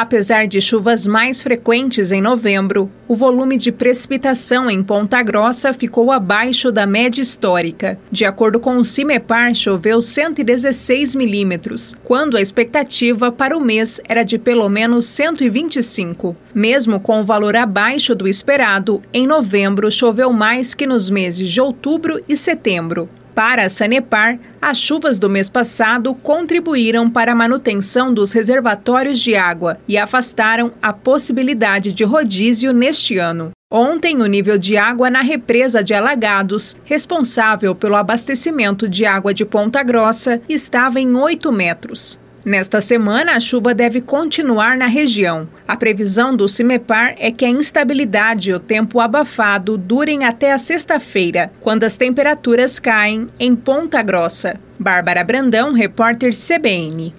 Apesar de chuvas mais frequentes em novembro, o volume de precipitação em Ponta Grossa ficou abaixo da média histórica. De acordo com o CIMEPAR, choveu 116 milímetros, quando a expectativa para o mês era de pelo menos 125. Mesmo com o valor abaixo do esperado, em novembro choveu mais que nos meses de outubro e setembro. Para a Sanepar, as chuvas do mês passado contribuíram para a manutenção dos reservatórios de água e afastaram a possibilidade de rodízio neste ano. Ontem, o nível de água na represa de Alagados, responsável pelo abastecimento de água de Ponta Grossa, estava em 8 metros. Nesta semana, a chuva deve continuar na região. A previsão do CIMEPAR é que a instabilidade e o tempo abafado durem até a sexta-feira, quando as temperaturas caem em Ponta Grossa. Bárbara Brandão, repórter CBN.